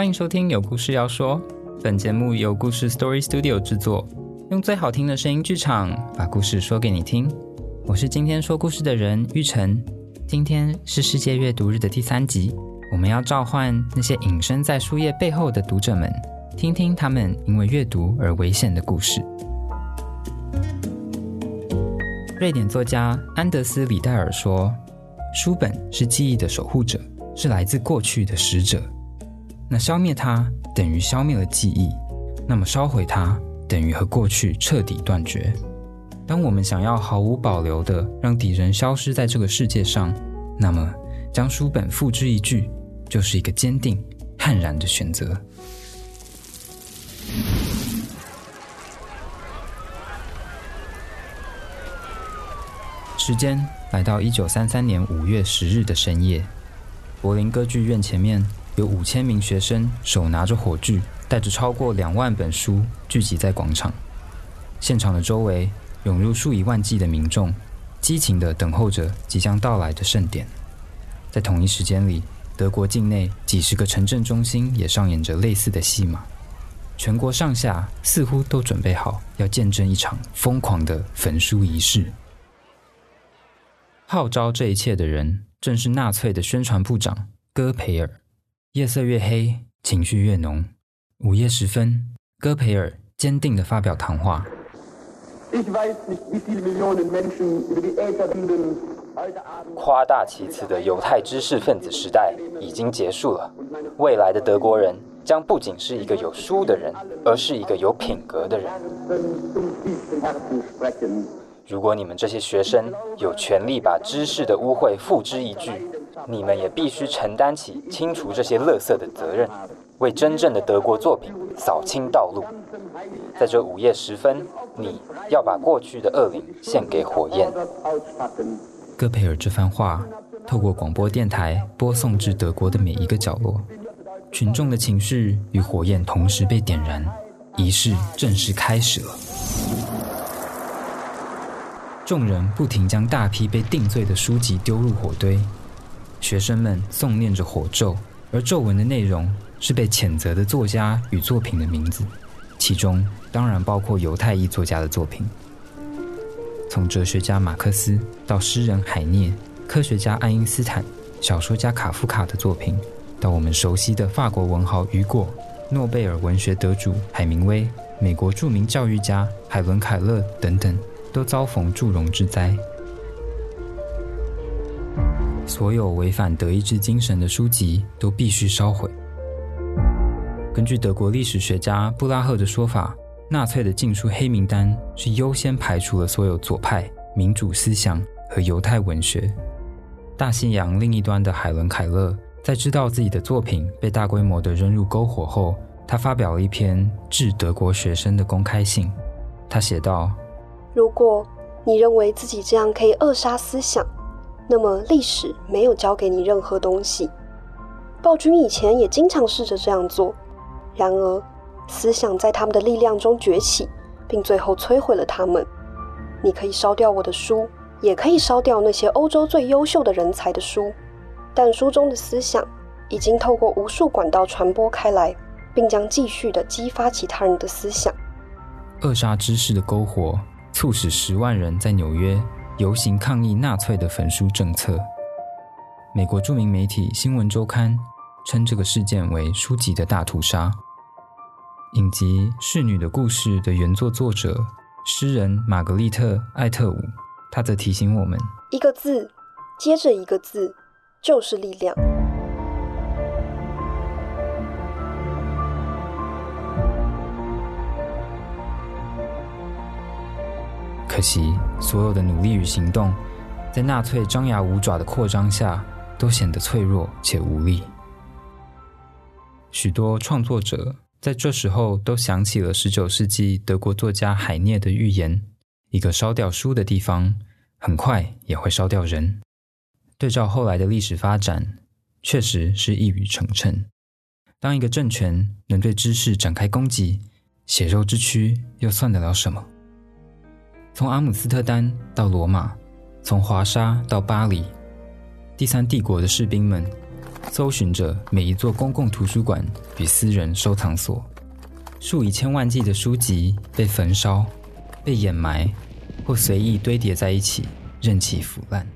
欢迎收听有故事要说。本节目由故事 Story Studio 制作，用最好听的声音剧场把故事说给你听。我是今天说故事的人玉成。今天是世界阅读日的第三集，我们要召唤那些隐身在书页背后的读者们，听听他们因为阅读而危险的故事。瑞典作家安德斯·里戴尔说：“书本是记忆的守护者，是来自过去的使者。那消灭它等于消灭了记忆，那么烧毁它等于和过去彻底断绝。当我们想要毫无保留的让敌人消失在这个世界上，那么将书本付之一炬，就是一个坚定、悍然的选择。”时间来到一九三三年五月十日的深夜，柏林歌剧院前面有五千名学生手拿着火炬，带着超过两万本书聚集在广场。现场的周围涌入数以万计的民众，激情地等候着即将到来的盛典。在同一时间里，德国境内几十个城镇中心也上演着类似的戏码。全国上下似乎都准备好要见证一场疯狂的焚书仪式。号召这一切的人，正是纳粹的宣传部长戈培尔。夜色越黑，情绪越浓。午夜时分，戈培尔坚定地发表谈话。夸大其词的犹太知识分子时代已经结束了。未来的德国人将不仅是一个有书的人，而是一个有品格的人。如果你们这些学生有权利把知识的污秽付之一炬，你们也必须承担起清除这些垃圾的责任，为真正的德国作品扫清道路。在这午夜时分，你要把过去的恶灵献给火焰。戈培尔这番话透过广播电台播送至德国的每一个角落，群众的情绪与火焰同时被点燃，仪式正式开始了。众人不停将大批被定罪的书籍丢入火堆，学生们诵念着火咒，而咒文的内容是被谴责的作家与作品的名字，其中当然包括犹太裔作家的作品。从哲学家马克思到诗人海涅、科学家爱因斯坦、小说家卡夫卡的作品，到我们熟悉的法国文豪雨果、诺贝尔文学得主海明威、美国著名教育家海伦·凯勒等等。都遭逢祝融之灾，所有违反德意志精神的书籍都必须烧毁。根据德国历史学家布拉赫的说法，纳粹的禁书黑名单是优先排除了所有左派、民主思想和犹太文学。大西洋另一端的海伦·凯勒在知道自己的作品被大规模的扔入篝火后，他发表了一篇致德国学生的公开信。他写道。如果你认为自己这样可以扼杀思想，那么历史没有教给你任何东西。暴君以前也经常试着这样做，然而思想在他们的力量中崛起，并最后摧毁了他们。你可以烧掉我的书，也可以烧掉那些欧洲最优秀的人才的书，但书中的思想已经透过无数管道传播开来，并将继续的激发其他人的思想。扼杀知识的篝火。促使十万人在纽约游行抗议纳粹的焚书政策。美国著名媒体《新闻周刊》称这个事件为“书籍的大屠杀”。影集《侍女的故事》的原作作者诗人玛格丽特·艾特伍，她则提醒我们：一个字接着一个字，就是力量。可惜，所有的努力与行动，在纳粹张牙舞爪的扩张下，都显得脆弱且无力。许多创作者在这时候都想起了19世纪德国作家海涅的预言：一个烧掉书的地方，很快也会烧掉人。对照后来的历史发展，确实是一语成谶。当一个政权能对知识展开攻击，血肉之躯又算得了什么？从阿姆斯特丹到罗马，从华沙到巴黎，第三帝国的士兵们搜寻着每一座公共图书馆与私人收藏所，数以千万计的书籍被焚烧、被掩埋或随意堆叠在一起，任其腐烂。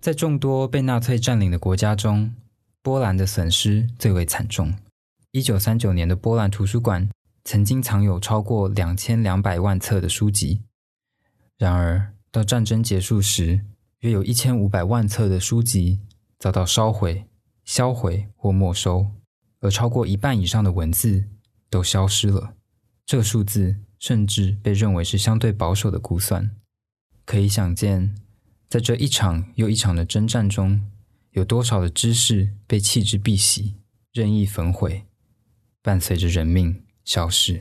在众多被纳粹占领的国家中，波兰的损失最为惨重。一九三九年的波兰图书馆曾经藏有超过两千两百万册的书籍，然而到战争结束时，约有一千五百万册的书籍遭到烧毁、销毁或没收，而超过一半以上的文字都消失了。这个数字甚至被认为是相对保守的估算。可以想见。在这一场又一场的征战中，有多少的知识被弃之敝屣、任意焚毁，伴随着人命消失？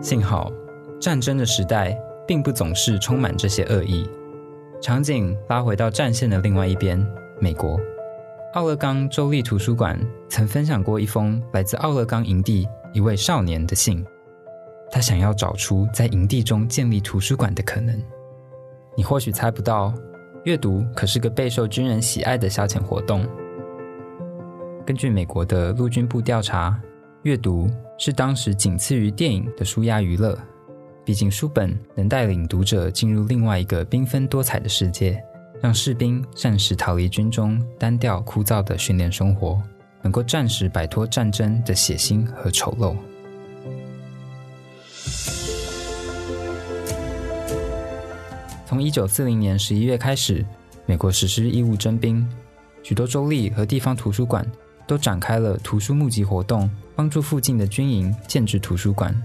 幸好，战争的时代并不总是充满这些恶意。场景拉回到战线的另外一边，美国。奥勒冈州立图书馆曾分享过一封来自奥勒冈营地一位少年的信，他想要找出在营地中建立图书馆的可能。你或许猜不到，阅读可是个备受军人喜爱的消遣活动。根据美国的陆军部调查，阅读是当时仅次于电影的舒压娱乐。毕竟书本能带领读者进入另外一个缤纷多彩的世界。让士兵暂时逃离军中单调枯燥的训练生活，能够暂时摆脱战争的血腥和丑陋。从一九四零年十一月开始，美国实施义务征兵，许多州立和地方图书馆都展开了图书募集活动，帮助附近的军营建制图书馆。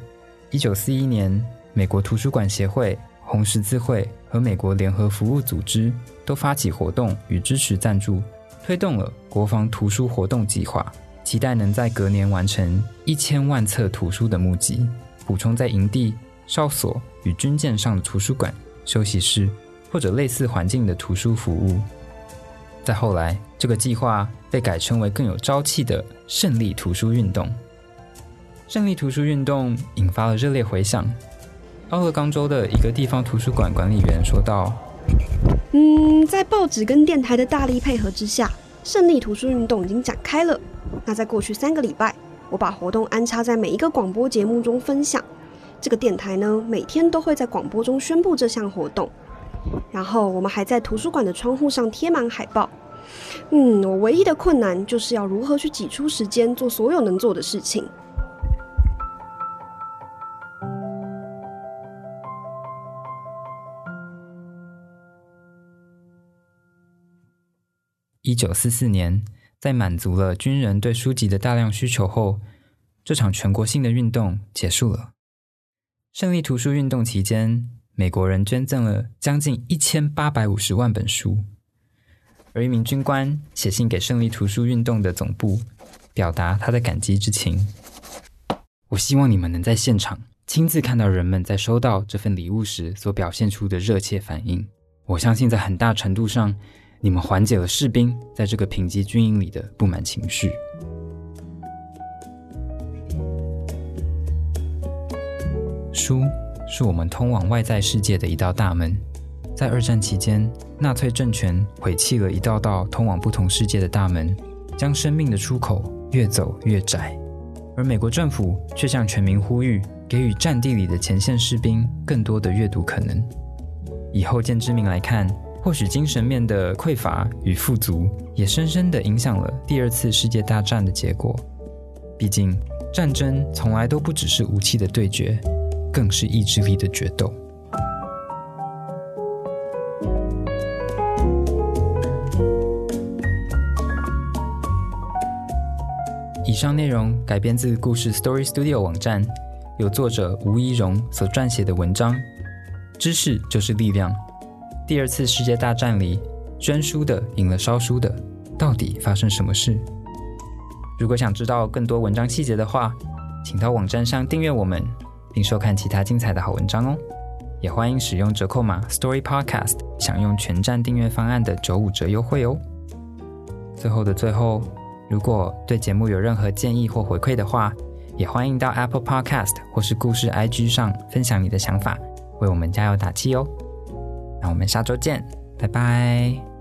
一九四一年，美国图书馆协会。红十字会和美国联合服务组织都发起活动与支持赞助，推动了国防图书活动计划，期待能在隔年完成一千万册图书的募集，补充在营地、哨所与军舰上的图书馆、休息室或者类似环境的图书服务。再后来，这个计划被改称为更有朝气的“胜利图书运动”。胜利图书运动引发了热烈回响。奥勒冈州的一个地方图书馆管理员说道：“嗯，在报纸跟电台的大力配合之下，胜利图书运动已经展开了。那在过去三个礼拜，我把活动安插在每一个广播节目中分享。这个电台呢，每天都会在广播中宣布这项活动。然后我们还在图书馆的窗户上贴满海报。嗯，我唯一的困难就是要如何去挤出时间做所有能做的事情。”一九四四年，在满足了军人对书籍的大量需求后，这场全国性的运动结束了。胜利图书运动期间，美国人捐赠了将近一千八百五十万本书，而一名军官写信给胜利图书运动的总部，表达他的感激之情。我希望你们能在现场亲自看到人们在收到这份礼物时所表现出的热切反应。我相信，在很大程度上。你们缓解了士兵在这个贫瘠军营里的不满情绪。书是我们通往外在世界的一道大门。在二战期间，纳粹政权毁弃了一道道通往不同世界的大门，将生命的出口越走越窄。而美国政府却向全民呼吁，给予战地里的前线士兵更多的阅读可能。以后见之明来看。或许精神面的匮乏与富足，也深深的影响了第二次世界大战的结果。毕竟，战争从来都不只是武器的对决，更是意志力的决斗。以上内容改编自故事 Story Studio 网站，由作者吴怡荣所撰写的文章。知识就是力量。第二次世界大战里，捐书的赢了烧书的，到底发生什么事？如果想知道更多文章细节的话，请到网站上订阅我们，并收看其他精彩的好文章哦。也欢迎使用折扣码 Story Podcast 享用全站订阅方案的九五折优惠哦。最后的最后，如果对节目有任何建议或回馈的话，也欢迎到 Apple Podcast 或是故事 IG 上分享你的想法，为我们加油打气哦。那我们下周见，拜拜。